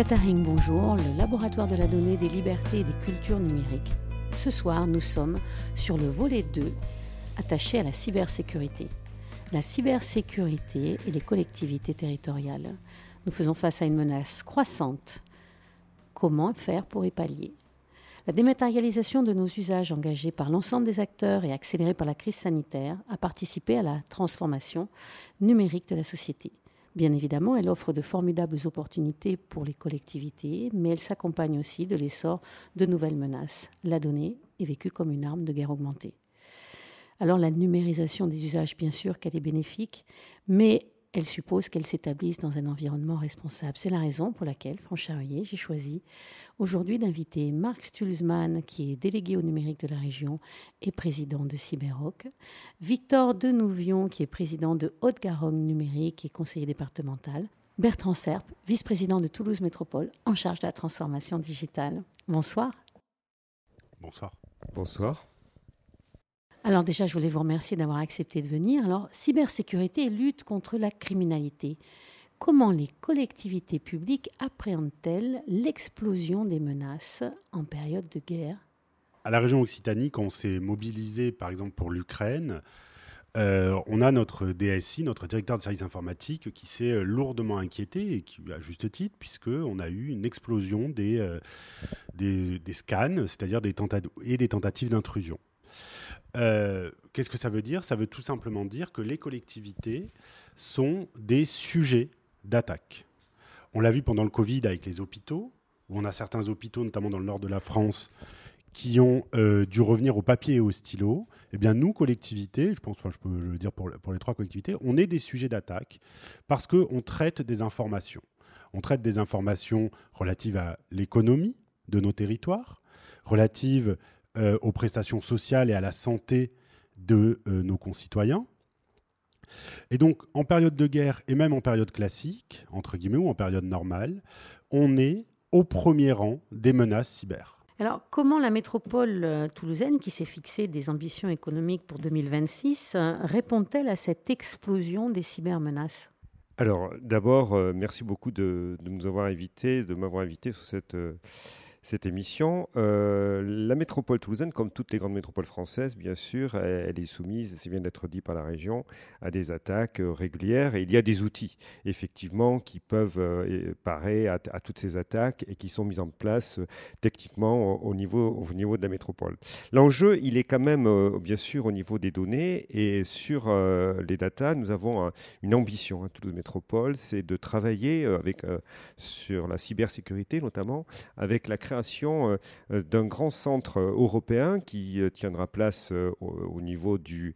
DataRing, bonjour, le laboratoire de la donnée des libertés et des cultures numériques. Ce soir, nous sommes sur le volet 2, attaché à la cybersécurité. La cybersécurité et les collectivités territoriales. Nous faisons face à une menace croissante. Comment faire pour y pallier? La dématérialisation de nos usages engagés par l'ensemble des acteurs et accélérée par la crise sanitaire a participé à la transformation numérique de la société. Bien évidemment, elle offre de formidables opportunités pour les collectivités, mais elle s'accompagne aussi de l'essor de nouvelles menaces. La donnée est vécue comme une arme de guerre augmentée. Alors la numérisation des usages, bien sûr qu'elle est bénéfique, mais elle suppose qu'elle s'établisse dans un environnement responsable. C'est la raison pour laquelle, Franck j'ai choisi aujourd'hui d'inviter Marc Stulzmann, qui est délégué au numérique de la région et président de Cyberrock, Victor Denouvion, qui est président de Haute-Garonne Numérique et conseiller départemental, Bertrand Serp, vice-président de Toulouse Métropole, en charge de la transformation digitale. Bonsoir. Bonsoir. Bonsoir. Alors déjà, je voulais vous remercier d'avoir accepté de venir. Alors, cybersécurité et lutte contre la criminalité. Comment les collectivités publiques appréhendent-elles l'explosion des menaces en période de guerre? À la région Occitanie, quand on s'est mobilisé, par exemple, pour l'Ukraine, euh, on a notre DSI, notre directeur de services informatiques, qui s'est euh, lourdement inquiété, et qui, à juste titre, puisqu'on a eu une explosion des, euh, des, scans, c'est-à-dire des, et des tentatives d'intrusion. Euh, qu'est-ce que ça veut dire? Ça veut tout simplement dire que les collectivités sont des sujets d'attaque. On l'a vu pendant le Covid avec les hôpitaux, où on a certains hôpitaux, notamment dans le nord de la France, qui ont euh, dû revenir au papier et au stylo. Eh bien, nous, collectivités, je pense, enfin, je peux le dire pour, pour les trois collectivités, on est des sujets d'attaque parce qu'on traite des informations. On traite des informations relatives à l'économie de nos territoires, relatives euh, aux prestations sociales et à la santé de euh, nos concitoyens. Et donc, en période de guerre et même en période classique, entre guillemets, ou en période normale, on est au premier rang des menaces cyber. Alors, comment la métropole euh, toulousaine, qui s'est fixée des ambitions économiques pour 2026, répond-elle à cette explosion des cybermenaces? Alors, d'abord, merci beaucoup de, nous avoir invités, de m'avoir invité sur cette cette émission. Euh, la métropole toulousaine, comme toutes les grandes métropoles françaises, bien sûr, elle, est soumise, c'est bien d'être dit par la région, à des attaques euh, régulières. Il y a des outils, effectivement, qui peuvent euh, parer à, toutes ces attaques et qui sont mis en place techniquement au, niveau, au niveau de la métropole. L'enjeu, il est quand même, bien sûr, au niveau des données. Et sur les data, nous avons une ambition à hein, Toulouse Métropole, c'est de travailler avec, sur la cybersécurité, notamment, avec la création création euh, d'un grand centre euh, européen qui euh, tiendra place au, niveau du,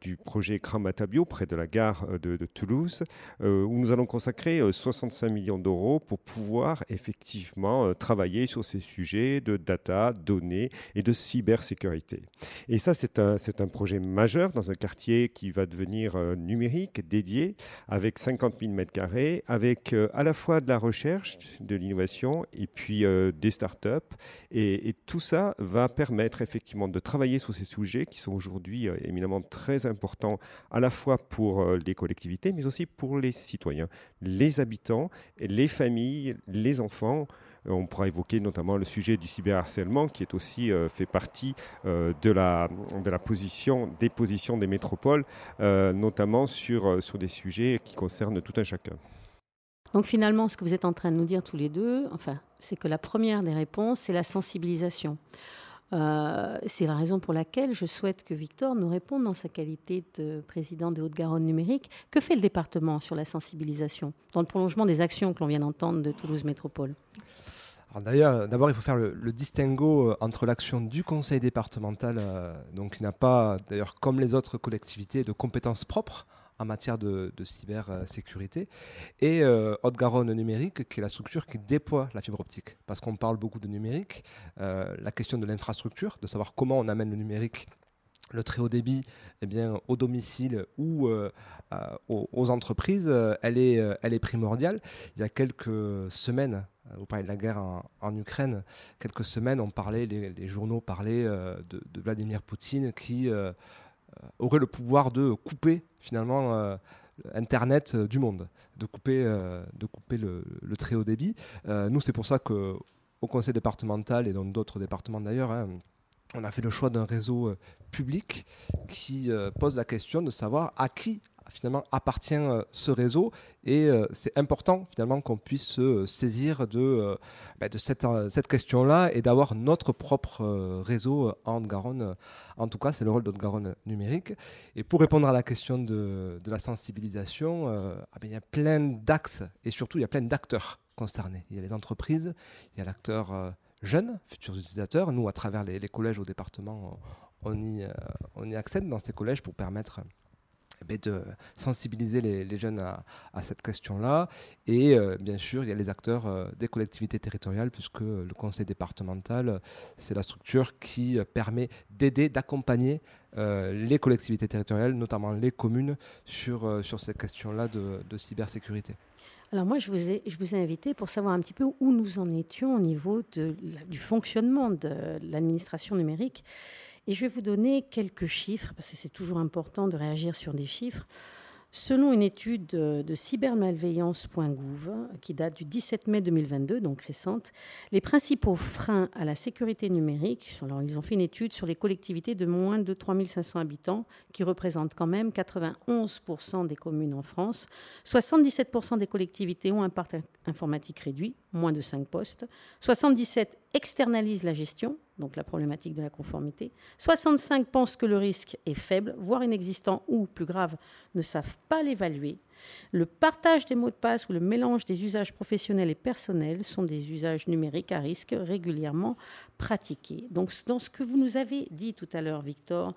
du projet Kramatabio, près de la gare de, Toulouse, où nous allons consacrer 65 millions d'euros pour pouvoir effectivement travailler sur ces sujets de data, données et de cybersécurité. Et ça, c'est un, un projet majeur dans un quartier qui va devenir numérique, dédié, avec 50 000 mètres carrés, avec à la fois de la recherche, de l'innovation et puis des startups. Et, tout ça va permettre effectivement de travailler sur ces sujets qui sont aujourd'hui euh, éminemment très importants à la fois pour euh, les collectivités, mais aussi pour les citoyens, les habitants, les familles, les enfants. Euh, on pourra évoquer notamment le sujet du cyberharcèlement qui est aussi fait partie de la position, des positions des métropoles, notamment sur, sur des sujets qui concernent tout un chacun. Donc finalement, ce que vous êtes en train de nous dire tous les deux, enfin, c'est que la première des réponses, c'est la sensibilisation. Euh, c'est la raison pour laquelle je souhaite que Victor nous réponde dans sa qualité de président de Haute-Garonne numérique. Que fait le département sur la sensibilisation dans le prolongement des actions que l'on vient d'entendre de Toulouse Métropole? D'ailleurs, d'abord, il faut faire le, distinguo euh, entre l'action du conseil départemental, euh, donc qui n'a pas, d'ailleurs, comme les autres collectivités, de compétences propres en matière de, cybersécurité, et euh, Haute-Garonne Numérique, qui est la structure qui déploie la fibre optique. Parce qu'on parle beaucoup de numérique, euh, la question de l'infrastructure, de savoir comment on amène le numérique le très haut débit eh bien, au domicile ou euh, aux, entreprises, elle, est, primordiale. Il y a quelques semaines, vous parlez de la guerre en, Ukraine, quelques semaines, on parlait, les, journaux parlaient de, Vladimir Poutine qui euh, aurait le pouvoir de couper finalement euh, Internet du monde, de couper, de couper le, très haut débit. nous, c'est pour ça que au conseil départemental et dans d'autres départements d'ailleurs, hein, on a fait le choix d'un réseau public qui pose la question de savoir à qui finalement appartient euh, ce réseau et euh, c'est important finalement qu'on puisse se saisir de, euh, bah, cette, cette question-là et d'avoir notre propre réseau en Haute-Garonne. En tout cas, c'est le rôle de Haute-Garonne numérique. Et pour répondre à la question de, de la sensibilisation, ah ben, il y a plein d'axes et surtout il y a plein d'acteurs concernés. Il y a les entreprises, il y a l'acteur jeune, futurs utilisateurs. Nous, à travers les, collèges au département, on y, on y accède dans ces collèges pour permettre de sensibiliser les, jeunes à, cette question-là. Et euh, bien sûr, il y a les acteurs euh, des collectivités territoriales, puisque le conseil départemental, c'est la structure qui permet d'aider, d'accompagner euh, les collectivités territoriales, notamment les communes, sur, sur ces questions-là de, cybersécurité. Alors moi, je vous, ai, je vous ai invité pour savoir un petit peu où nous en étions au niveau de, du fonctionnement de l'administration numérique. Et je vais vous donner quelques chiffres, parce que c'est toujours important de réagir sur des chiffres. Selon une étude de cybermalveillance.gouv qui date du 17 mai 2022, donc récente, les principaux freins à la sécurité numérique, alors ils ont fait une étude sur les collectivités de moins de 3500 habitants, qui représentent quand même 91% des communes en France. 77% des collectivités ont un parc informatique réduit, moins de 5 postes. 77 externalisent la gestion, donc la problématique de la conformité. 65 pensent que le risque est faible, voire inexistant, ou, plus grave, ne savent pas l'évaluer. Le partage des mots de passe ou le mélange des usages professionnels et personnels sont des usages numériques à risque régulièrement pratiqués. Donc, dans ce que vous nous avez dit tout à l'heure, Victor,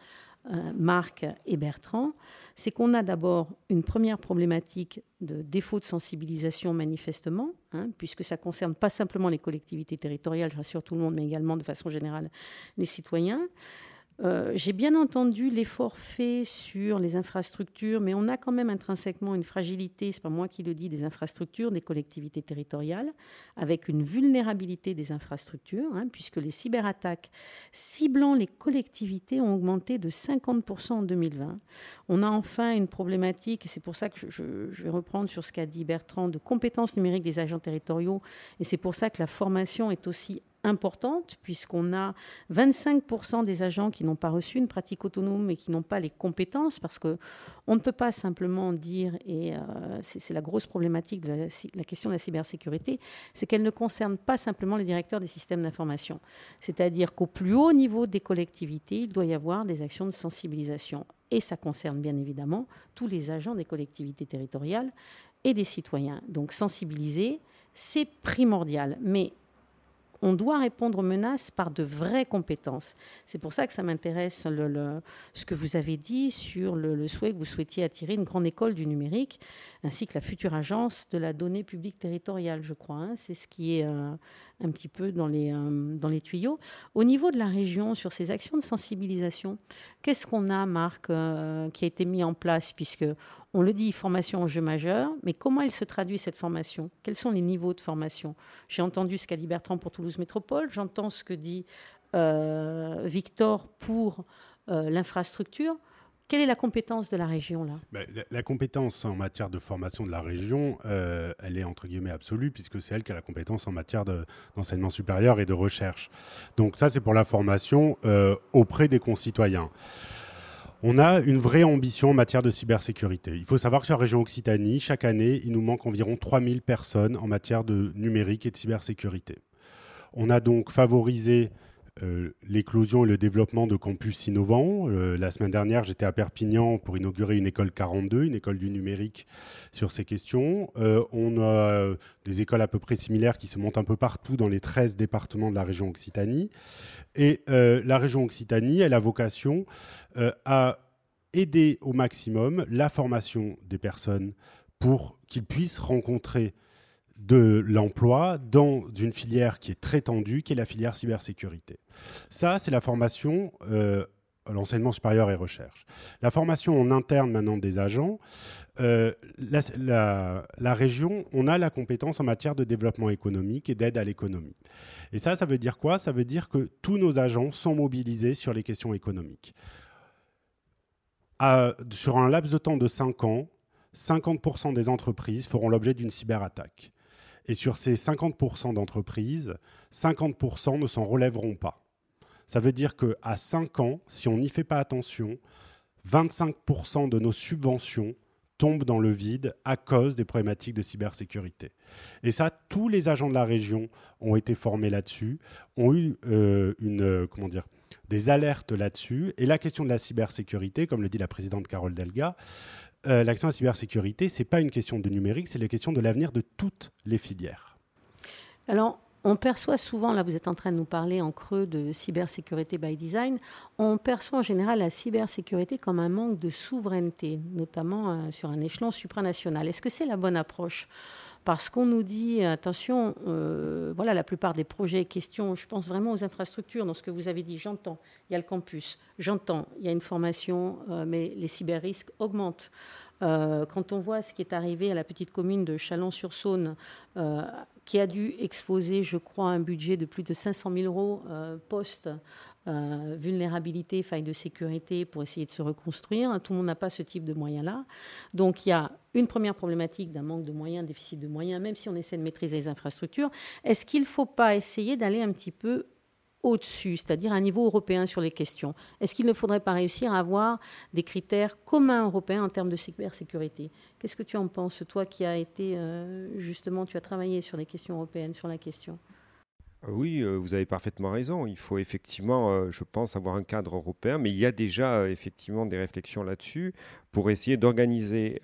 Marc et Bertrand, c'est qu'on a d'abord une première problématique de défaut de sensibilisation manifestement, hein, puisque ça concerne pas simplement les collectivités territoriales, je rassure tout le monde, mais également de façon générale les citoyens. Euh, j'ai bien entendu l'effort fait sur les infrastructures, mais on a quand même intrinsèquement une fragilité, c'est pas moi qui le dis, des infrastructures, des collectivités territoriales, avec une vulnérabilité des infrastructures, hein, puisque les cyberattaques ciblant les collectivités ont augmenté de 50% en 2020. On a enfin une problématique, et c'est pour ça que je, je vais reprendre sur ce qu'a dit Bertrand, de compétences numériques des agents territoriaux, et c'est pour ça que la formation est aussi importante, puisqu'on a 25% des agents qui n'ont pas reçu une pratique autonome et qui n'ont pas les compétences, parce qu'on ne peut pas simplement dire, et euh, c'est la grosse problématique de la, question de la cybersécurité, c'est qu'elle ne concerne pas simplement les directeurs des systèmes d'information. C'est-à-dire qu'au plus haut niveau des collectivités, il doit y avoir des actions de sensibilisation. Et ça concerne bien évidemment tous les agents des collectivités territoriales et des citoyens. Donc sensibiliser, c'est primordial. Mais on doit répondre aux menaces par de vraies compétences. C'est pour ça que ça m'intéresse ce que vous avez dit sur le, souhait que vous souhaitiez attirer une grande école du numérique, ainsi que la future agence de la donnée publique territoriale, je crois. Hein. C'est ce qui est euh, un petit peu dans les, euh, dans les tuyaux. Au niveau de la région, sur ces actions de sensibilisation, qu'est-ce qu'on a, Marc, euh, qui a été mis en place? Puisque on le dit, formation en jeu majeur, mais comment elle se traduit cette formation? Quels sont les niveaux de formation? J'ai entendu ce qu'a dit Bertrand pour Toulouse Métropole, j'entends ce que dit euh, Victor pour l'infrastructure. Quelle est la compétence de la région là? Ben, la, compétence en matière de formation de la région, euh, elle est entre guillemets absolue puisque c'est elle qui a la compétence en matière d'enseignement supérieur et de recherche. Donc ça c'est pour la formation euh, auprès des concitoyens. On a une vraie ambition en matière de cybersécurité. Il faut savoir que sur la région Occitanie, chaque année, il nous manque environ 3000 personnes en matière de numérique et de cybersécurité. On a donc favorisé euh, l'éclosion et le développement de campus innovants. Euh, la semaine dernière, j'étais à Perpignan pour inaugurer une école 42, une école du numérique sur ces questions. Euh, on a des écoles à peu près similaires qui se montent un peu partout dans les 13 départements de la région Occitanie. Et la région Occitanie, elle a vocation à aider au maximum la formation des personnes pour qu'ils puissent rencontrer de l'emploi dans une filière qui est très tendue, qui est la filière cybersécurité. Ça, c'est la formation, euh, l'enseignement supérieur et recherche. La formation en interne maintenant des agents, euh, la, la, région, on a la compétence en matière de développement économique et d'aide à l'économie. Et ça, ça veut dire quoi? Ça veut dire que tous nos agents sont mobilisés sur les questions économiques. sur un laps de temps de 5 ans, 50% des entreprises feront l'objet d'une cyberattaque. Et sur ces 50% d'entreprises, 50% ne s'en relèveront pas. Ça veut dire qu'à 5 ans, si on n'y fait pas attention, 25% de nos subventions tombent dans le vide à cause des problématiques de cybersécurité. Et ça, tous les agents de la région ont été formés là-dessus, ont eu euh, euh, des alertes là-dessus. Et la question de la cybersécurité, comme le dit la présidente Carole Delga, euh, l'action de la cybersécurité, ce n'est pas une question de numérique, c'est la question de l'avenir de toutes les filières. Alors, on perçoit souvent, là vous êtes en train de nous parler en creux de cybersécurité by design, on perçoit en général la cybersécurité comme un manque de souveraineté, notamment euh, sur un échelon supranational. Est-ce que c'est la bonne approche? Parce qu'on nous dit, attention, euh, voilà, la plupart des projets questions, je pense vraiment aux infrastructures, dans ce que vous avez dit, j'entends, il y a le campus, j'entends, il y a une formation, euh, mais les cyber-risques augmentent. Euh, quand on voit ce qui est arrivé à la petite commune de Chalon-sur-Saône, qui a dû exposer, je crois, un budget de plus de 500 000 euros post euh, vulnérabilité, faille de sécurité pour essayer de se reconstruire. Tout le monde n'a pas ce type de moyens-là. Donc il y a une première problématique d'un manque de moyens, déficit de moyens, même si on essaie de maîtriser les infrastructures. Est-ce qu'il ne faut pas essayer d'aller un petit peu au-dessus, c'est-à-dire un niveau européen sur les questions. Est-ce qu'il ne faudrait pas réussir à avoir des critères communs européens en termes de cybersécurité? Qu'est-ce que tu en penses, toi qui as été euh, justement, tu as travaillé sur les questions européennes, sur la question? Oui, euh, vous avez parfaitement raison. Il faut effectivement, euh, je pense, avoir un cadre européen, mais il y a déjà euh, effectivement des réflexions là-dessus pour essayer d'organiser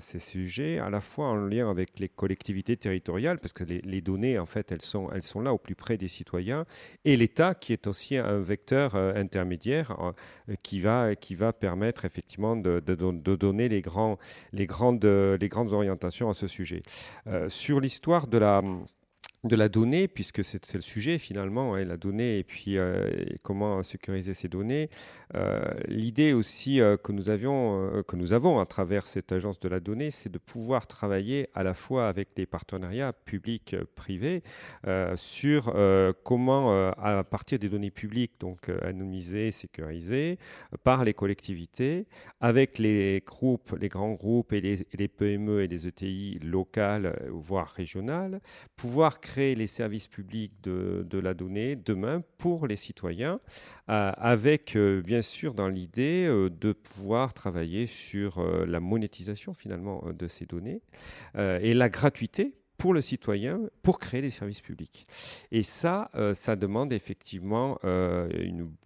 ces sujets à la fois en lien avec les collectivités territoriales, parce que les, données, en fait, elles sont, elles sont là au plus près des citoyens, et l'État qui est aussi un vecteur intermédiaire qui, va, qui va permettre effectivement de, donner les, grandes, les grandes orientations à ce sujet. sur l'histoire de la de la donnée, puisque c'est le sujet finalement, hein, la donnée et puis euh, comment sécuriser ces données. Euh, l'idée aussi euh, que, nous avions, que nous avons à travers cette agence de la donnée, c'est de pouvoir travailler à la fois avec les partenariats publics-privés sur comment, à partir des données publiques, donc anonymisées, sécurisées, par les collectivités, avec les groupes, les grands groupes et les, les PME et les ETI locales, voire régionales, pouvoir créer créer les services publics de, la donnée demain pour les citoyens, euh, avec euh, bien sûr dans l'idée euh, de pouvoir travailler sur la monétisation finalement de ces données et la gratuité pour le citoyen pour créer des services publics. Et ça, euh, ça demande effectivement euh,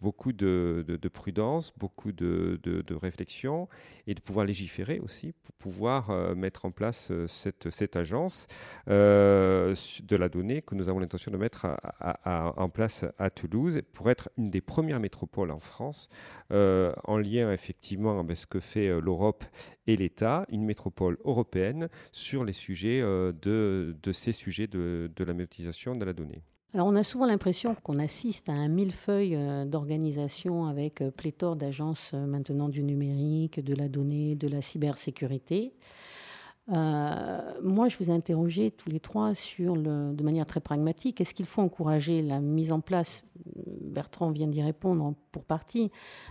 beaucoup de, prudence, beaucoup de, réflexion et de pouvoir légiférer aussi pour pouvoir euh, mettre en place cette agence de la donnée que nous avons l'intention de mettre en place à Toulouse pour être une des premières métropoles en France en lien effectivement avec ce que fait l'Europe et l'État, une métropole européenne sur les sujets de de, ces sujets de, la monétisation de la donnée. Alors on a souvent l'impression qu'on assiste à un millefeuille euh, d'organisations avec euh, pléthore d'agences euh, maintenant du numérique, de la donnée, de la cybersécurité. Moi, je vous ai interrogé tous les trois sur le, de manière très pragmatique. Est-ce qu'il faut encourager la mise en place, Bertrand vient d'y répondre pour partie,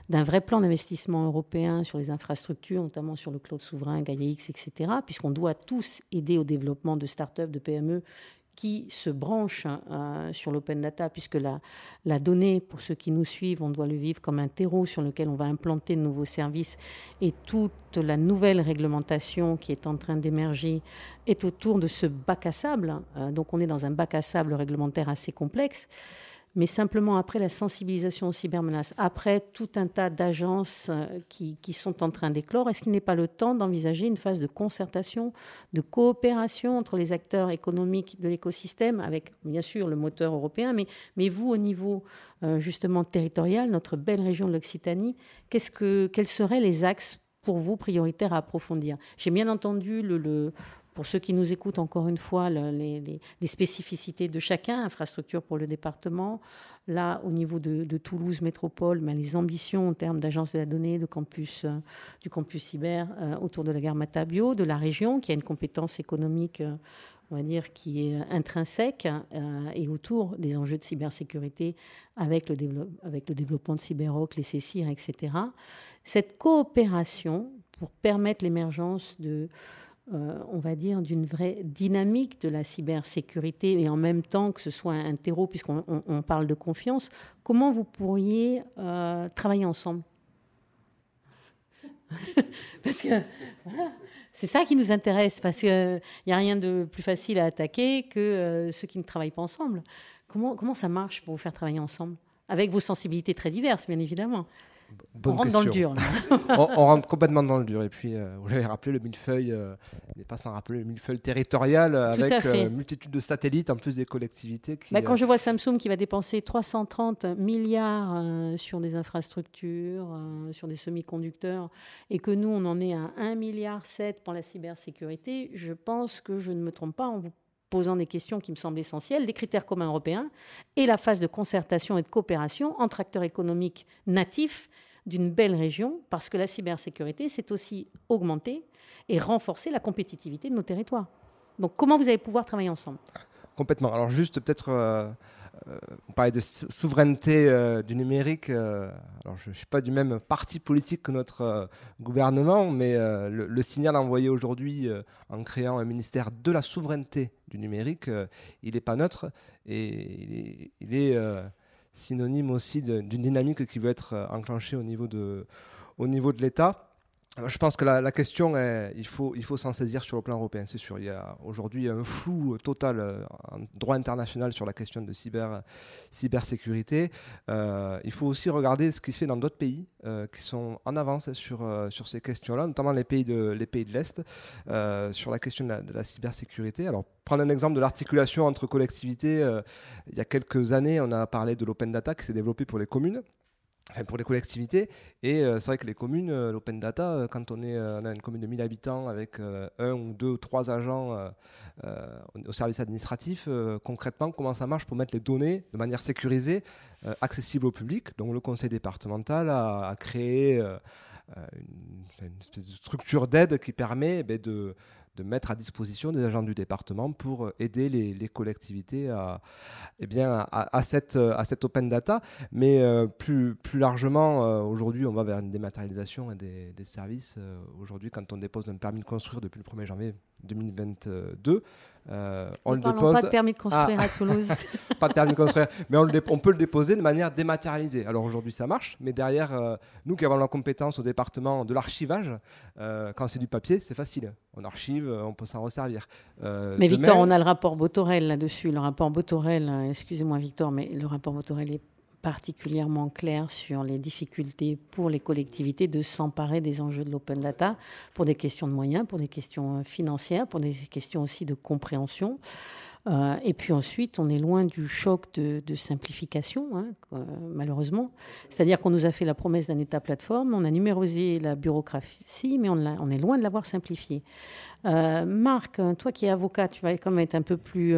d'un vrai plan d'investissement européen sur les infrastructures, notamment sur le cloud souverain, GaiaX, etc., puisqu'on doit tous aider au développement de start-up, de PME qui se branchent euh, sur l'open data, puisque la, donnée, pour ceux qui nous suivent, on doit le vivre comme un terreau sur lequel on va implanter de nouveaux services, et toute la nouvelle réglementation qui est en train d'émerger est autour de ce bac à sable. Euh, donc on est dans un bac à sable réglementaire assez complexe mais simplement après la sensibilisation aux cybermenaces, après tout un tas d'agences euh, qui, sont en train d'éclore, est-ce qu'il n'est pas le temps d'envisager une phase de concertation, de coopération entre les acteurs économiques de l'écosystème, avec bien sûr le moteur européen, mais, mais vous au niveau euh, justement territorial, notre belle région de l'Occitanie, qu'est-ce que, quels seraient les axes pour vous prioritaires à approfondir? J'ai bien entendu le pour ceux qui nous écoutent, encore une fois, les, spécificités de chacun, infrastructure pour le département. Là, au niveau de, Toulouse Métropole, mais les ambitions en termes d'agence de la donnée, de campus, euh, du campus cyber euh, autour de la gare Matabio, de la région, qui a une compétence économique euh, on va dire, qui est intrinsèque et autour des enjeux de cybersécurité avec le, avec le développement de Cyberrock, les CECIR, etc. Cette coopération pour permettre l'émergence de, euh, on va dire, d'une vraie dynamique de la cybersécurité et en même temps que ce soit un terreau, puisqu'on parle de confiance, comment vous pourriez euh, travailler ensemble? Parce que c'est ça qui nous intéresse, parce qu'il n'y a rien de plus facile à attaquer que euh, ceux qui ne travaillent pas ensemble. Comment ça marche pour vous faire travailler ensemble? Avec vos sensibilités très diverses, bien évidemment on rentre dans le dur. on, rentre complètement dans le dur. Et puis, euh, vous l'avez rappelé, le millefeuille euh, n'est pas sans rappeler le millefeuille territorial euh, avec une multitude de satellites en plus des collectivités. Bah, quand je vois Samsung qui va dépenser 330 milliards sur des infrastructures, sur des semi-conducteurs, et que nous, on en est à 1,7 milliard pour la cybersécurité, je pense que je ne me trompe pas en vous posant des questions qui me semblent essentielles, les critères communs européens et la phase de concertation et de coopération entre acteurs économiques natifs d'une belle région, parce que la cybersécurité, c'est aussi augmenter et renforcer la compétitivité de nos territoires. Donc comment vous allez pouvoir travailler ensemble? Complètement. Alors juste peut-être, euh, euh, on parlait de souveraineté euh, du numérique. alors je ne suis pas du même parti politique que notre gouvernement, mais le, signal envoyé aujourd'hui en créant un ministère de la souveraineté du numérique, il n'est pas neutre et il est, il est synonyme aussi d'une dynamique qui veut être euh, enclenchée au niveau de, au niveau de l'État. Je pense que la, question, est, il faut, il faut s'en saisir sur le plan européen, c'est sûr. Il y a aujourd'hui un flou total euh, en droit international sur la question de cyber, cybersécurité. Euh, il faut aussi regarder ce qui se fait dans d'autres pays qui sont en avance sur, sur ces questions-là, notamment les pays de les pays de l'Est, sur la question de la, de la, cybersécurité. Alors, prendre un exemple de l'articulation entre collectivités. il y a quelques années, on a parlé de l'open data qui s'est développé pour les communes pour les collectivités. Et euh, c'est vrai que les communes, euh, l'open data, euh, quand on, est, a une commune de 1000 habitants avec un ou deux ou trois agents au service administratif, concrètement, comment ça marche pour mettre les données de manière sécurisée, accessible au public? Donc le conseil départemental a, créé une, espèce de structure d'aide qui permet eh ben, de de mettre à disposition des agents du département pour euh, aider les, collectivités à, eh bien, à, cette, euh, à cette open data. Mais euh, plus, plus largement, aujourd'hui, on va vers une dématérialisation des, services. aujourd'hui, quand on dépose un permis de construire depuis le 1er janvier 2022, euh, on ne le dépose. Pas de permis de construire à ah. Toulouse. pas de permis de construire, mais on, on, peut le déposer de manière dématérialisée. Alors aujourd'hui, ça marche, mais derrière, euh, nous qui avons la compétence au département de l'archivage, euh, quand c'est du papier, c'est facile. On archive, on peut s'en resservir. mais Victor, on a le rapport Botorel là-dessus. Le rapport Botorel, excusez-moi Victor, mais le rapport Botorel est particulièrement clair sur les difficultés pour les collectivités de s'emparer des enjeux de l'open data pour des questions de moyens, pour des questions euh, financières, pour des questions aussi de compréhension. Euh, et puis ensuite, on est loin du choc de, simplification, hein, euh, malheureusement. C'est-à-dire qu'on nous a fait la promesse d'un État plateforme, on a numérosé la bureaucratie, mais on, est loin de l'avoir simplifié. Euh, Marc, toi qui es avocat, tu vas quand même être un peu plus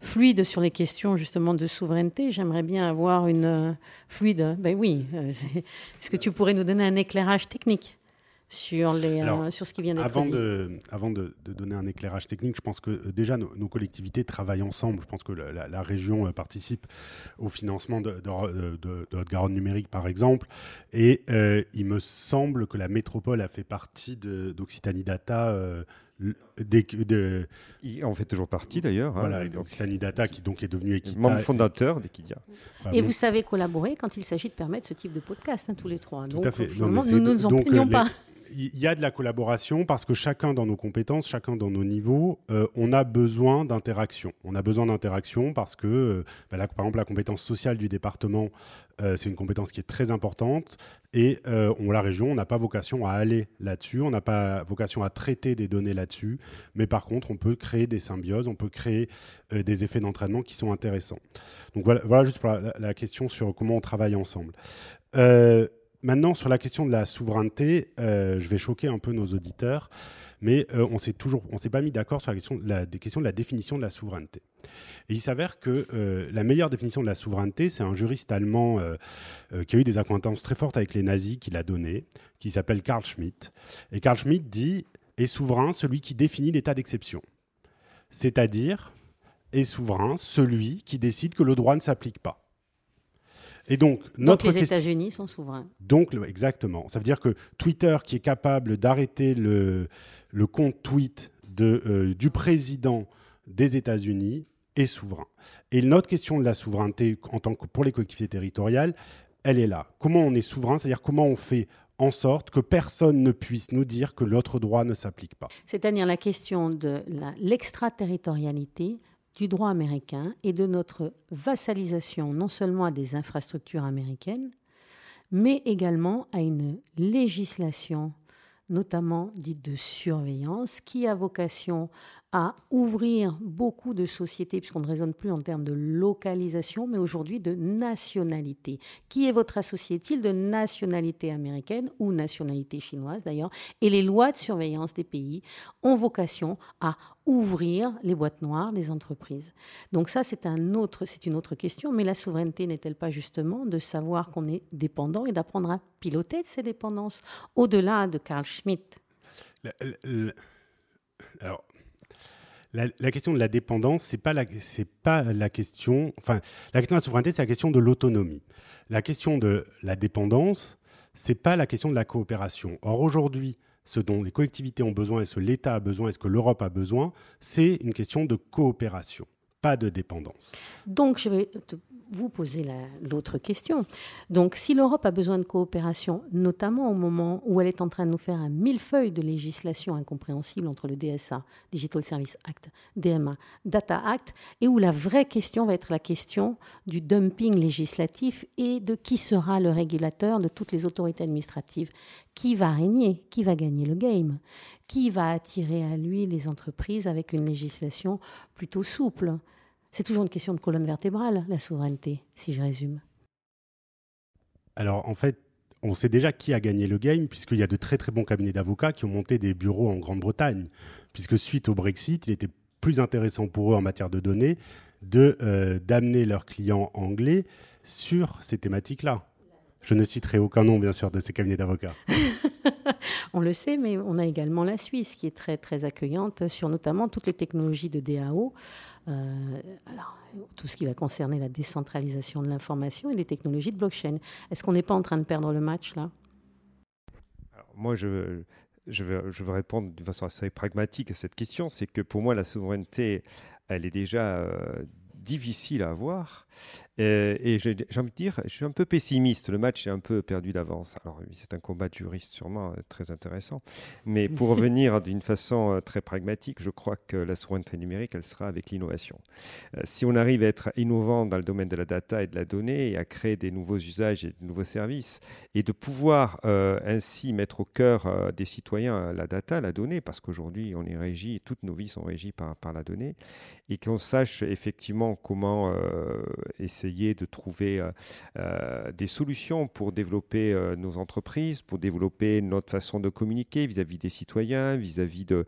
fluide sur les questions justement de souveraineté. J'aimerais bien avoir une fluide. Ben oui. Est-ce que tu pourrais nous donner un éclairage technique? Sur, les, euh, sur ce qui vient d'être avant De, avant de, donner un éclairage technique, je pense que euh, déjà nos, collectivités travaillent ensemble. Je pense que la, région euh, participe au financement de, de, Haute-Garonne numérique, par exemple. Et il me semble que la métropole a fait partie d'Occitanie Data. De, il en fait toujours partie d'ailleurs. Hein. Voilà, Occitanie Data qui donc est devenu Equita. Membre fondateur d'Equidia. Et vous savez collaborer quand il s'agit de permettre ce type de podcast, hein, tous les trois. Tout à fait. nous ne nous en plaignons pas il y a de la collaboration parce que chacun dans nos compétences, chacun dans nos niveaux, euh, on a besoin d'interaction. On a besoin d'interaction parce que, euh, bah par exemple, la compétence sociale du département, euh, c'est une compétence qui est très importante et la région, on n'a pas vocation à aller là-dessus, on n'a pas vocation à traiter des données là-dessus, mais par contre, on peut créer des symbioses, on peut créer des effets d'entraînement qui sont intéressants. Donc voilà, juste pour la, question sur comment on travaille ensemble. Maintenant, sur la question de la souveraineté, euh, je vais choquer un peu nos auditeurs, mais euh, on s'est toujours, on s'est pas mis d'accord sur la question, de la, des de la définition de la souveraineté. Et il s'avère que euh, la meilleure définition de la souveraineté, c'est un juriste allemand qui a eu des acquaintances très fortes avec les nazis, qui l'a donné, qui s'appelle Karl Schmitt. Et Karl Schmitt dit est souverain celui qui définit l'état d'exception, c'est-à-dire est souverain celui qui décide que le droit ne s'applique pas. Et donc, notre donc les États-Unis sont souverains. Donc, exactement. Ça veut dire que Twitter, qui est capable d'arrêter le, le compte tweet de, euh, du président des États-Unis, est souverain. Et notre question de la souveraineté en tant que pour les collectivités territoriales, elle est là. Comment on est souverain? C'est-à-dire comment on fait en sorte que personne ne puisse nous dire que l'autre droit ne s'applique pas? C'est-à-dire la question de l'extraterritorialité du droit américain et de notre vassalisation non seulement à des infrastructures américaines, mais également à une législation notamment dite de surveillance, qui a vocation à ouvrir beaucoup de sociétés, puisqu'on ne raisonne plus en termes de localisation, mais aujourd'hui de nationalité. Qui est votre associé Est-il de nationalité américaine ou nationalité chinoise d'ailleurs? Et les lois de surveillance des pays ont vocation à ouvrir les boîtes noires des entreprises. Donc ça, c'est un une autre question. Mais la souveraineté n'est-elle pas justement de savoir qu'on est dépendant et d'apprendre à piloter de ces dépendances au-delà de Carl Schmitt? Alors, la, question de la dépendance, c'est pas la, question. Enfin, la question de la souveraineté, c'est la question de l'autonomie. La question de la dépendance, c'est pas la question de la coopération. Or aujourd'hui, ce dont les collectivités ont besoin et ce l'État a besoin et ce que l'Europe a besoin, c'est une question de coopération, pas de dépendance. Donc, je vais vous poser l'autre question. Donc, si l'Europe a besoin de coopération, notamment au moment où elle est en train de nous faire un millefeuille de législation incompréhensible entre le DSA, Digital Service Act, DMA, Data Act, et où la vraie question va être la question du dumping législatif et de qui sera le régulateur de toutes les autorités administratives. Qui va régner? Qui va gagner le game? Qui va attirer à lui les entreprises avec une législation plutôt souple? C'est toujours une question de colonne vertébrale, la souveraineté, si je résume. Alors, en fait, on sait déjà qui a gagné le game, puisqu'il y a de très très bons cabinets d'avocats qui ont monté des bureaux en Grande-Bretagne, puisque suite au Brexit, il était plus intéressant pour eux en matière de données de euh, d'amener leurs clients anglais sur ces thématiques-là. Je ne citerai aucun nom, bien sûr, de ces cabinets d'avocats. on le sait, mais on a également la Suisse qui est très très accueillante sur notamment toutes les technologies de DAO. Euh, tout ce qui va concerner la décentralisation de l'information et les technologies de blockchain. Est-ce qu'on n'est pas en train de perdre le match là? Moi, je, je, répondre de façon assez pragmatique à cette question. C'est que pour moi, la souveraineté, elle est déjà euh, difficile à avoir. Euh, et, j'ai envie de dire, je suis un peu pessimiste. Le match est un peu perdu d'avance. Alors, c'est un combat de juriste sûrement euh, très intéressant. Mais pour revenir d'une façon euh, très pragmatique, je crois que la souveraineté numérique, elle sera avec l'innovation. si on arrive à être innovant dans le domaine de la data et de la donnée et à créer des nouveaux usages et de nouveaux services et de pouvoir ainsi mettre au cœur des citoyens la data, la donnée, parce qu'aujourd'hui, on est régi, toutes nos vies sont régies par, par la donnée, et qu'on sache effectivement comment essayer de trouver euh, euh, des solutions pour développer euh, nos entreprises, pour développer notre façon de communiquer vis-à-vis des citoyens, vis-à-vis de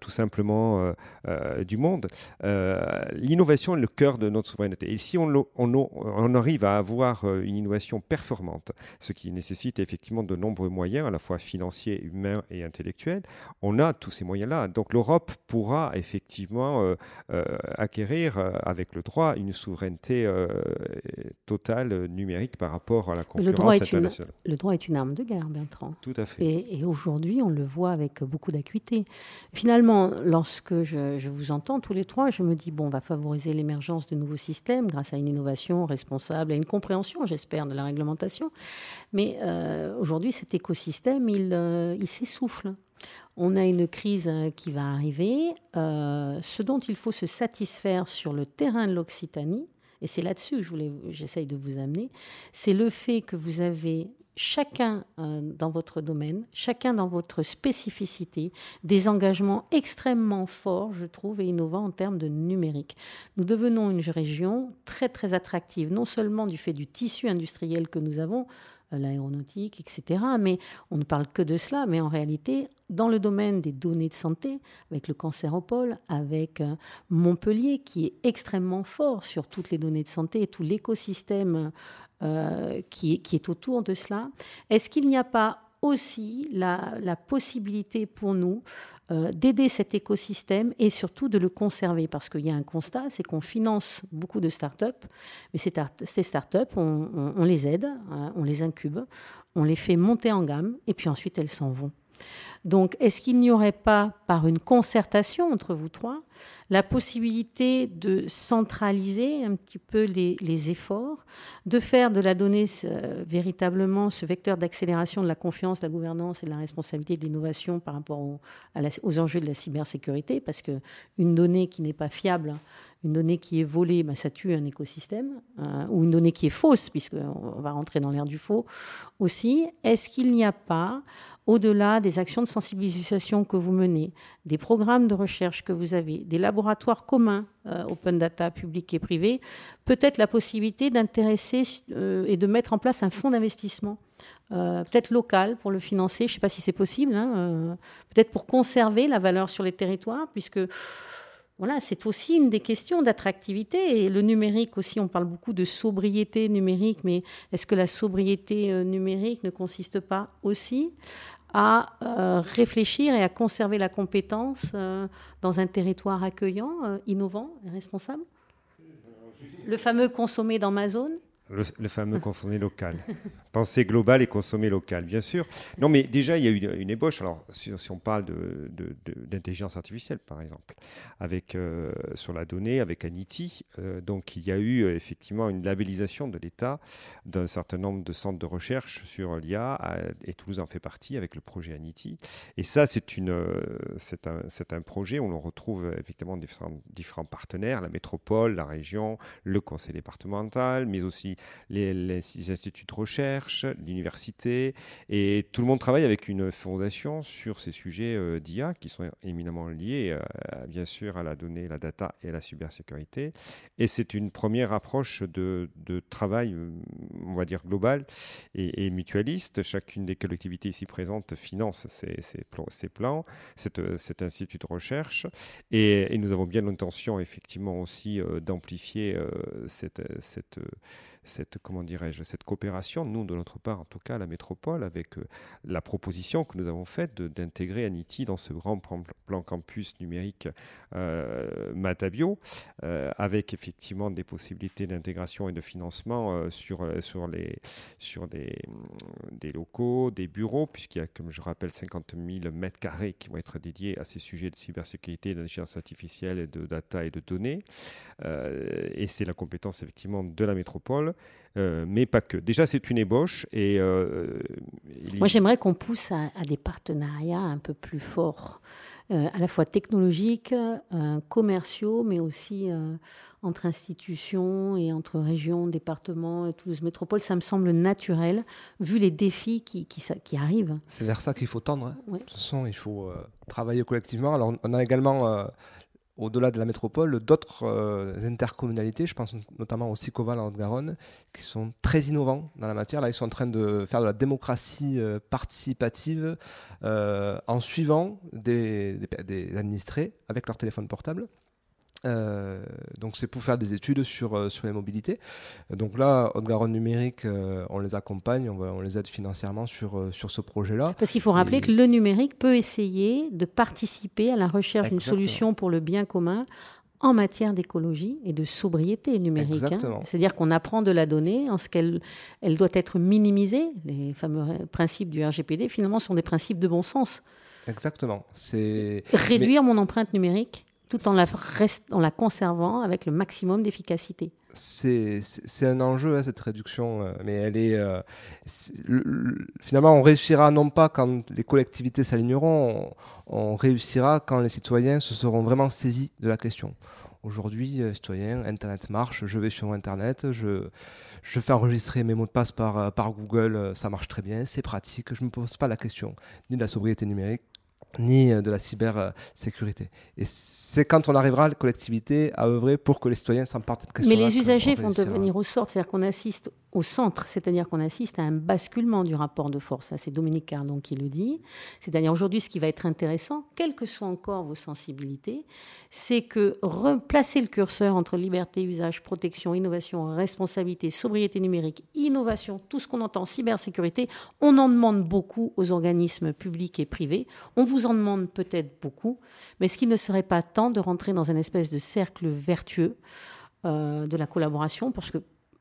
tout simplement du monde. L'innovation est le cœur de notre souveraineté. Et si on, on, arrive à avoir une innovation performante, ce qui nécessite effectivement de nombreux moyens, à la fois financiers, humains et intellectuels, on a tous ces moyens-là. Donc l'Europe pourra effectivement acquérir avec le droit une souveraineté totale numérique par rapport à la concurrence le droit internationale. Est une, le droit est une arme de guerre, Bertrand. Tout à fait. Et, aujourd'hui, on le voit avec beaucoup d'acuité. Finalement, lorsque je, vous entends tous les trois, je me dis, bon, on va favoriser l'émergence de nouveaux systèmes grâce à une innovation responsable et une compréhension, j'espère, de la réglementation. Mais euh, aujourd'hui, cet écosystème, il, euh, il s'essouffle. On a une crise qui va arriver. ce dont il faut se satisfaire sur le terrain de l'Occitanie, et c'est là-dessus que j'essaye de vous amener, c'est le fait que vous avez chacun euh, dans votre domaine, chacun dans votre spécificité, des engagements extrêmement forts, je trouve, et innovants en termes de numérique. Nous devenons une région très très attractive, non seulement du fait du tissu industriel que nous avons, l'aéronautique, etc. Mais on ne parle que de cela, mais en réalité, dans le domaine des données de santé, avec le cancéropole, avec euh, Montpellier, qui est extrêmement fort sur toutes les données de santé et tout l'écosystème euh, qui, est autour de cela, est-ce qu'il n'y a pas aussi la possibilité pour nous euh, d'aider cet écosystème et surtout de le conserver. Parce qu'il y a un constat, c'est qu'on finance beaucoup de start-up, mais ces start-up, on, on, les aide, hein, on les incube, on les fait monter en gamme, et puis ensuite elles s'en vont. Donc, est-ce qu'il n'y aurait pas, par une concertation entre vous trois, la possibilité de centraliser un petit peu les, efforts, de faire de la donnée euh, véritablement ce vecteur d'accélération de la confiance, de la gouvernance et de la responsabilité de l'innovation par rapport aux enjeux de la cybersécurité, parce qu'une donnée qui n'est pas fiable, une donnée qui est volée, bah, ça tue un écosystème, euh, ou une donnée qui est fausse, puisqu'on va rentrer dans l'ère du faux aussi. Est-ce qu'il n'y a pas, au-delà des actions de sensibilisation que vous menez, des programmes de recherche que vous avez, des laboratoires communs, euh, open data, public et privé, peut-être la possibilité d'intéresser euh, et de mettre en place un fonds d'investissement peut-être local pour le financer, je ne sais pas si c'est possible, hein, peut-être pour conserver la valeur sur les territoires, puisque voilà, c'est aussi une des questions d'attractivité. Et le numérique aussi, on parle beaucoup de sobriété numérique, mais est-ce que la sobriété euh, numérique ne consiste pas aussi à euh, réfléchir et à conserver la compétence euh, dans un territoire accueillant, innovant et responsable. Le fameux consommer dans ma zone le, fameux consommer local. Penser global et consommer local, bien sûr. Non, mais déjà, il y a eu une, ébauche. Alors, si, on parle d'intelligence artificielle, par exemple, avec, euh, sur la donnée, avec Aniti, euh, donc il y a eu euh, effectivement une labellisation de l'État d'un certain nombre de centres de recherche sur l'IA, et Toulouse en fait partie avec le projet Aniti. Et ça, c'est un, un projet où l'on retrouve effectivement différents, différents partenaires, la métropole, la région, le conseil départemental, mais aussi les, instituts de recherche, l'université, et tout le monde travaille avec une fondation sur ces sujets euh, d'IA qui sont éminemment liés, euh, bien sûr, à la donnée, la data et la cybersécurité. Et c'est une première approche de, travail, on va dire, global et, mutualiste. Chacune des collectivités ici présentes finance ces, plans, cet, institut de recherche, et, nous avons bien l'intention, effectivement, aussi euh, d'amplifier cette cette, comment dirais-je, cette coopération, nous, de notre part, en tout cas, la métropole, avec euh, la proposition que nous avons faite d'intégrer Aniti dans ce grand plan, campus numérique euh, Matabio, euh, avec effectivement des possibilités d'intégration et de financement sur, des locaux, des bureaux, puisqu'il y a, comme je rappelle, 50 000 mètres carrés qui vont être dédiés à ces sujets de cybersécurité, d'intelligence artificielle et de data et de données. et c'est la compétence effectivement de la métropole. Euh, mais pas que. Déjà, c'est une ébauche. Et, euh, Moi, j'aimerais qu'on pousse à, des partenariats un peu plus forts, euh, à la fois technologiques, commerciaux, mais aussi entre institutions et entre régions, départements et Toulouse Métropole. Ça me semble naturel, vu les défis qui, qui, qui arrivent. C'est vers ça qu'il faut tendre. Hein. De toute façon, il faut travailler collectivement. Alors, on a également au-delà de la métropole, d'autres euh, intercommunalités, je pense notamment au Sicoval en Haute-Garonne, qui sont très innovants dans la matière. Là, ils sont en train de faire de la démocratie euh, participative euh, en suivant des, administrés avec leur téléphone portable. Euh, donc c'est pour faire des études sur, euh, sur les mobilités. Donc là, Haute-Garonne numérique, euh, on les accompagne, on, on, les aide financièrement sur, sur ce projet-là. Parce qu'il faut rappeler que le numérique peut essayer de participer à la recherche d'une solution pour le bien commun en matière d'écologie et de sobriété numérique. Hein. C'est-à-dire qu'on apprend de la donnée en ce qu'elle elle doit être minimisée. Les fameux principes du RGPD, finalement, sont des principes de bon sens. Exactement. C'est réduire mon empreinte numérique tout en la, conservant avec le maximum d'efficacité. C'est un enjeu, hein, cette réduction, euh, mais elle est, euh, finalement, on réussira non pas quand les collectivités s'aligneront, on, réussira quand les citoyens se seront vraiment saisis de la question. Aujourd'hui, euh, citoyens, Internet marche, je vais sur Internet, je, fais enregistrer mes mots de passe par, par Google, ça marche très bien, c'est pratique, je ne me pose pas la question ni de la sobriété numérique, ni euh, de la cybersécurité. Et c'est quand on arrivera, la collectivité, à œuvrer pour que les citoyens s'empartent de question. Mais les usagers vont devenir au sort, c'est-à-dire qu'on assiste au centre, c'est-à-dire qu'on assiste à un basculement du rapport de force. C'est Dominique Cardon qui le dit. C'est-à-dire aujourd'hui, ce qui va être intéressant, quelles que soient encore vos sensibilités, c'est que replacer le curseur entre liberté, usage, protection, innovation, responsabilité, sobriété numérique, innovation, tout ce qu'on entend, cybersécurité, on en demande beaucoup aux organismes publics et privés. On vous en demande peut-être beaucoup, mais ce qui ne serait pas temps de rentrer dans un espèce de cercle vertueux euh, de la collaboration, parce que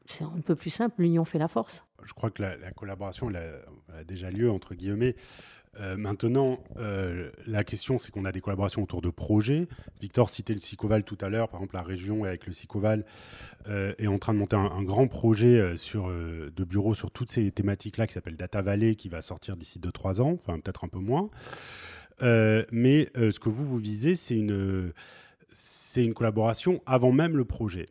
c'est un peu plus simple, l'union fait la force. Je crois que la, collaboration a, déjà lieu, entre guillemets. Euh, maintenant, euh, la question, c'est qu'on a des collaborations autour de projets. Victor citait le Sicoval tout à l'heure. Par exemple, la région, avec le Sicoval, euh, est en train de monter un, grand projet de bureau sur toutes ces thématiques-là qui s'appelle Data Valley, qui va sortir d'ici 2-3 ans, enfin peut-être un peu moins. mais ce que vous, vous visez, c'est une collaboration avant même le projet.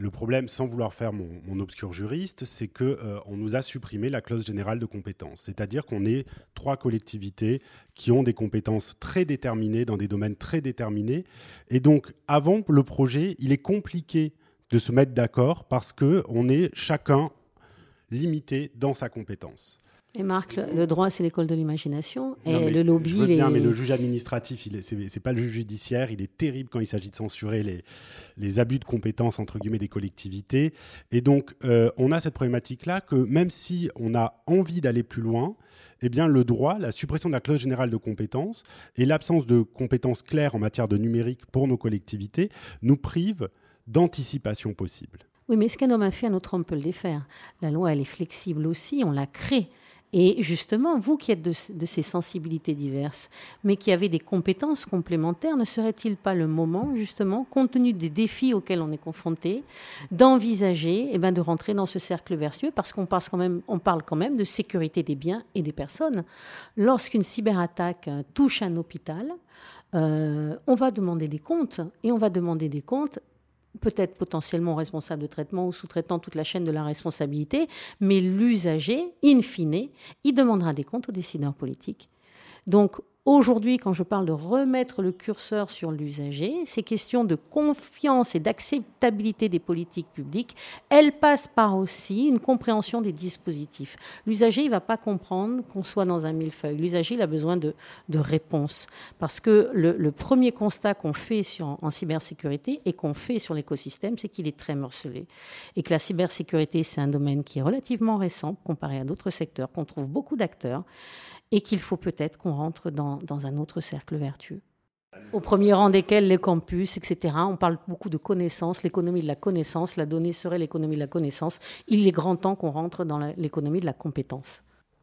Le problème, sans vouloir faire mon, obscur juriste, c'est qu'on euh, nous a supprimé la clause générale de compétences. C'est-à-dire qu'on est trois collectivités qui ont des compétences très déterminées dans des domaines très déterminés. Et donc, avant le projet, il est compliqué de se mettre d'accord parce qu'on est chacun limité dans sa compétence. Et Marc, le, droit, c'est l'école de l'imagination. Et le lobby. Je bien, mais le juge administratif, ce n'est pas le juge judiciaire. Il est terrible quand il s'agit de censurer les, les, abus de compétences, entre guillemets, des collectivités. Et donc, euh, on a cette problématique-là que même si on a envie d'aller plus loin, eh bien, le droit, la suppression de la clause générale de compétences et l'absence de compétences claires en matière de numérique pour nos collectivités nous privent d'anticipation possible. Oui, mais ce qu'un homme a fait, un autre homme peut le défaire. La loi, elle est flexible aussi, on la crée. Et justement, vous qui êtes de, ces sensibilités diverses, mais qui avez des compétences complémentaires, ne serait-il pas le moment, justement, compte tenu des défis auxquels on est confronté, d'envisager eh ben, de rentrer dans ce cercle vertueux? Parce qu'on parle, quand même, on parle quand même de sécurité des biens et des personnes. Lorsqu'une cyberattaque euh, touche un hôpital, euh, on va demander des comptes, et on va demander des comptes peut-être potentiellement responsable de traitement ou sous-traitant toute la chaîne de la responsabilité, mais l'usager, in fine, il demandera des comptes aux décideurs politiques. Donc Aujourd'hui, quand je parle de remettre le curseur sur l'usager, ces questions de confiance et d'acceptabilité des politiques publiques, elles passent par aussi une compréhension des dispositifs. L'usager, il ne va pas comprendre qu'on soit dans un millefeuille. L'usager, il a besoin de, réponses. Parce que le, premier constat qu'on fait sur, en cybersécurité et qu'on fait sur l'écosystème, c'est qu'il est très morcelé. Et que la cybersécurité, c'est un domaine qui est relativement récent comparé à d'autres secteurs, qu'on trouve beaucoup d'acteurs et qu'il faut peut-être qu'on rentre dans, un autre cercle vertueux. Au premier rang desquels les campus, etc. On parle beaucoup de connaissances, l'économie de la connaissance, la donnée serait l'économie de la connaissance. Il est grand temps qu'on rentre dans l'économie de la compétence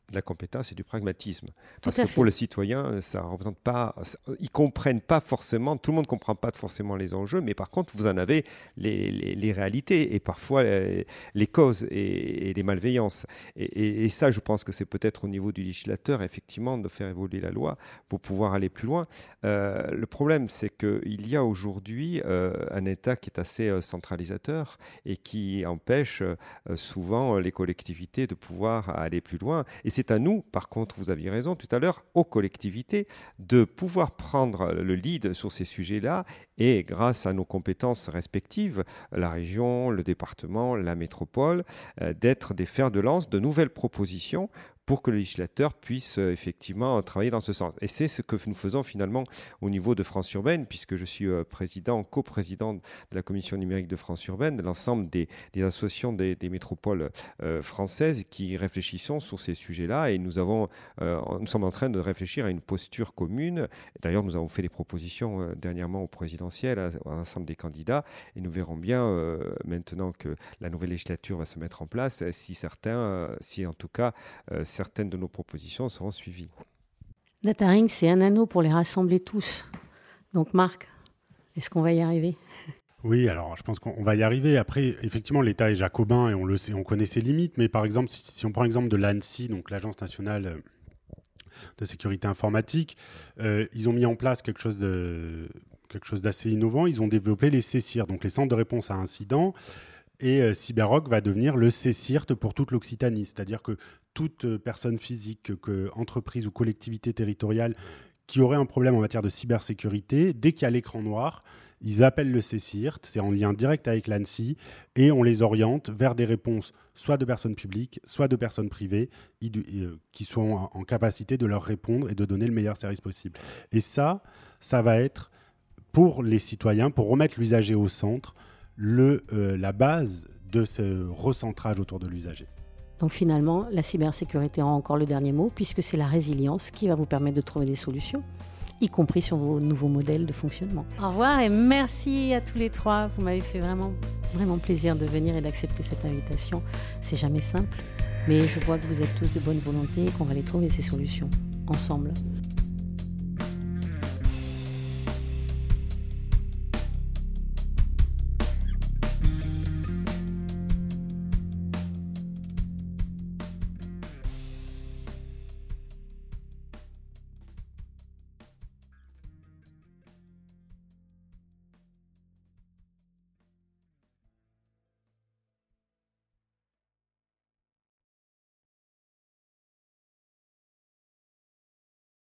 de la compétence et du pragmatisme. Parce que pour le citoyen, ça représente pas, ils comprennent pas forcément, tout le monde comprend pas forcément les enjeux, mais par contre, vous en avez les, les, réalités et parfois les, causes et, les malveillances. Et, ça, je pense que c'est peut-être au niveau du législateur, effectivement, de faire évoluer la loi pour pouvoir aller plus loin. Euh, le problème, c'est qu'il y a aujourd'hui euh, un État qui est assez euh, centralisateur et qui empêche souvent les collectivités de pouvoir aller plus loin. Et c'est à nous, par contre, vous aviez raison tout à l'heure, aux collectivités, de pouvoir prendre le lead sur ces sujets-là et grâce à nos compétences respectives, la région, le département, la métropole, euh, d'être des fers de lance de nouvelles propositions pour que le législateur puisse euh, effectivement travailler dans ce sens. Et c'est ce que nous faisons finalement au niveau de France Urbaine, puisque je suis euh, président, coprésident de la commission numérique de France Urbaine, de l'ensemble des, associations des, métropoles euh, françaises qui réfléchissons sur ces sujets-là. Et nous, sommes en train de réfléchir à une posture commune. D'ailleurs, nous avons fait des propositions dernièrement au présidentiel, à, l'ensemble des candidats. Et nous verrons bien, maintenant que la nouvelle législature va se mettre en place, si certains, si en tout cas, certaines de nos propositions seront suivies. Dataring, c'est un anneau pour les rassembler tous. Donc Marc, est-ce qu'on va y arriver? Oui, alors je pense qu'on va y arriver. Après, effectivement, l'État est jacobin et on le sait, on connaît ses limites. Mais par exemple, si, on prend l'exemple de l'ANSI, donc l'Agence nationale euh, de sécurité informatique, euh, ils ont mis en place quelque chose de quelque chose d'assez innovant. Ils ont développé les CECIR, donc les centres de réponse à incidents. Et euh, CyberRock va devenir le CECIRT pour toute l'Occitanie. C'est-à-dire que toute euh, personne physique, que entreprise ou collectivité territoriale qui aurait un problème en matière de cybersécurité, dès qu'il y a l'écran noir, Ils appellent le CCIRT, c'est en lien direct avec l'ANSI, et on les oriente vers des réponses soit de personnes publiques, soit de personnes privées, euh, qui sont en capacité de leur répondre et de donner le meilleur service possible. Et ça, ça va être pour les citoyens, pour remettre l'usager au centre, euh, la base de ce recentrage autour de l'usager. Donc finalement, la cybersécurité a encore le dernier mot, puisque c'est la résilience qui va vous permettre de trouver des solutions y compris sur vos nouveaux modèles de fonctionnement. Au revoir et merci à tous les trois. Vous m'avez fait vraiment, vraiment plaisir de venir et d'accepter cette invitation. C'est jamais simple, mais je vois que vous êtes tous de bonne volonté et qu'on va les trouver ces solutions ensemble.